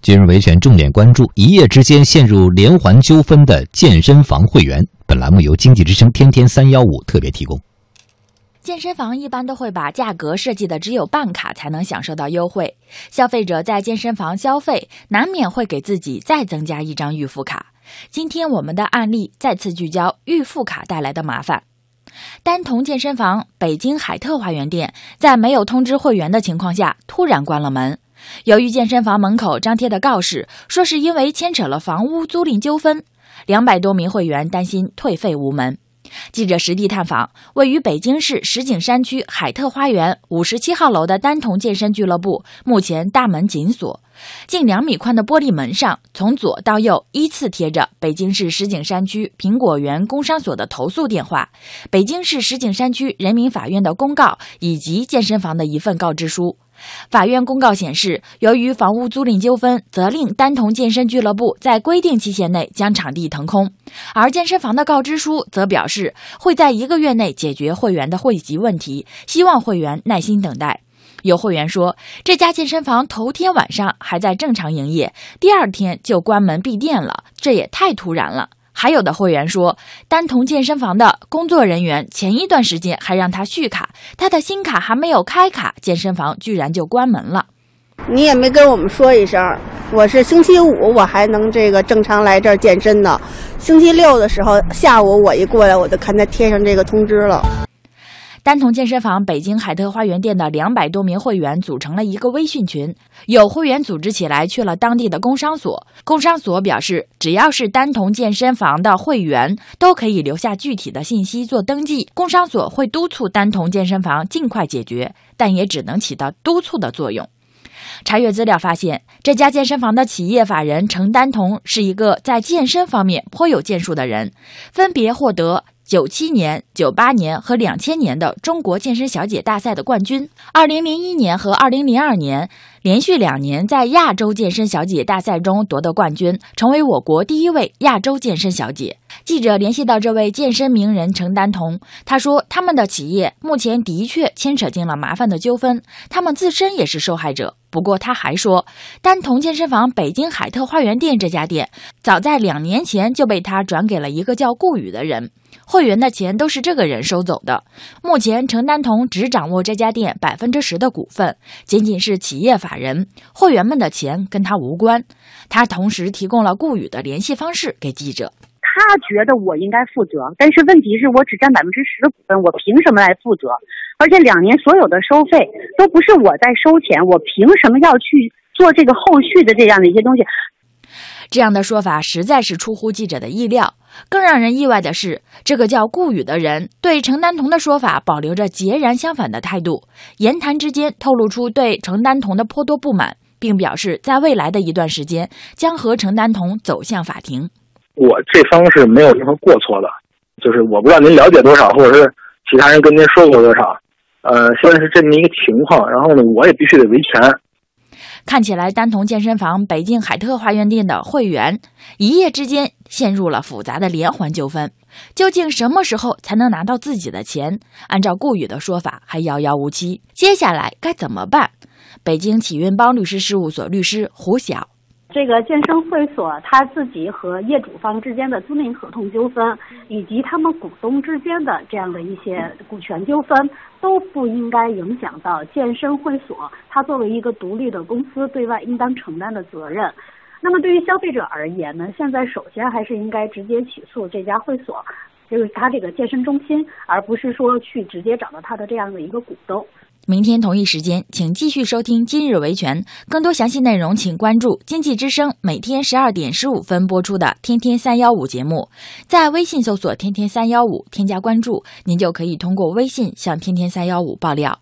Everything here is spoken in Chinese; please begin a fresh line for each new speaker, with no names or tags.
今日维权重点关注：一夜之间陷入连环纠纷的健身房会员。本栏目由经济之声天天三幺五特别提供。
健身房一般都会把价格设计的只有办卡才能享受到优惠，消费者在健身房消费难免会给自己再增加一张预付卡。今天我们的案例再次聚焦预付卡带来的麻烦。丹彤健身房北京海特花园店在没有通知会员的情况下突然关了门。由于健身房门口张贴的告示说是因为牵扯了房屋租赁纠纷，两百多名会员担心退费无门。记者实地探访位于北京市石景山区海特花园五十七号楼的丹彤健身俱乐部，目前大门紧锁，近两米宽的玻璃门上从左到右依次贴着北京市石景山区苹果园工商所的投诉电话、北京市石景山区人民法院的公告以及健身房的一份告知书。法院公告显示，由于房屋租赁纠纷，责令丹彤健身俱乐部在规定期限内将场地腾空。而健身房的告知书则表示，会在一个月内解决会员的汇集问题，希望会员耐心等待。有会员说，这家健身房头天晚上还在正常营业，第二天就关门闭店了，这也太突然了。还有的会员说，丹彤健身房的工作人员前一段时间还让他续卡，他的新卡还没有开卡，健身房居然就关门了。
你也没跟我们说一声，我是星期五我还能这个正常来这儿健身呢，星期六的时候下午我一过来，我就看他贴上这个通知了。
丹童健身房北京海特花园店的两百多名会员组成了一个微信群，有会员组织起来去了当地的工商所。工商所表示，只要是丹童健身房的会员，都可以留下具体的信息做登记。工商所会督促丹童健身房尽快解决，但也只能起到督促的作用。查阅资料发现，这家健身房的企业法人程丹彤是一个在健身方面颇有建树的人，分别获得。九七年、九八年和两千年的中国健身小姐大赛的冠军，二零零一年和二零零二年连续两年在亚洲健身小姐大赛中夺得冠军，成为我国第一位亚洲健身小姐。记者联系到这位健身名人程丹彤，他说他们的企业目前的确牵扯进了麻烦的纠纷，他们自身也是受害者。不过他还说，丹彤健身房北京海特花园店这家店，早在两年前就被他转给了一个叫顾宇的人。会员的钱都是这个人收走的。目前，程丹彤只掌握这家店百分之十的股份，仅仅是企业法人。会员们的钱跟他无关。他同时提供了顾宇的联系方式给记者。
他觉得我应该负责，但是问题是我只占百分之十的股份，我凭什么来负责？而且两年所有的收费都不是我在收钱，我凭什么要去做这个后续的这样的一些东西？
这样的说法实在是出乎记者的意料。更让人意外的是，这个叫顾宇的人对程丹彤的说法保留着截然相反的态度，言谈之间透露出对程丹彤的颇多不满，并表示在未来的一段时间将和程丹彤走向法庭。
我这方是没有任何过错的，就是我不知道您了解多少，或者是其他人跟您说过多少，呃，现在是这么一个情况，然后呢，我也必须得维权。
看起来，丹彤健身房北京海特花园店的会员一夜之间陷入了复杂的连环纠纷。究竟什么时候才能拿到自己的钱？按照顾宇的说法，还遥遥无期。接下来该怎么办？北京启运邦律师事务所律师胡晓。
这个健身会所他自己和业主方之间的租赁合同纠纷，以及他们股东之间的这样的一些股权纠纷，都不应该影响到健身会所它作为一个独立的公司对外应当承担的责任。那么对于消费者而言呢，现在首先还是应该直接起诉这家会所，就是他这个健身中心，而不是说去直接找到他的这样的一个股东。
明天同一时间，请继续收听《今日维权》，更多详细内容请关注经济之声每天十二点十五分播出的《天天三幺五》节目，在微信搜索“天天三幺五”，添加关注，您就可以通过微信向“天天三幺五”爆料。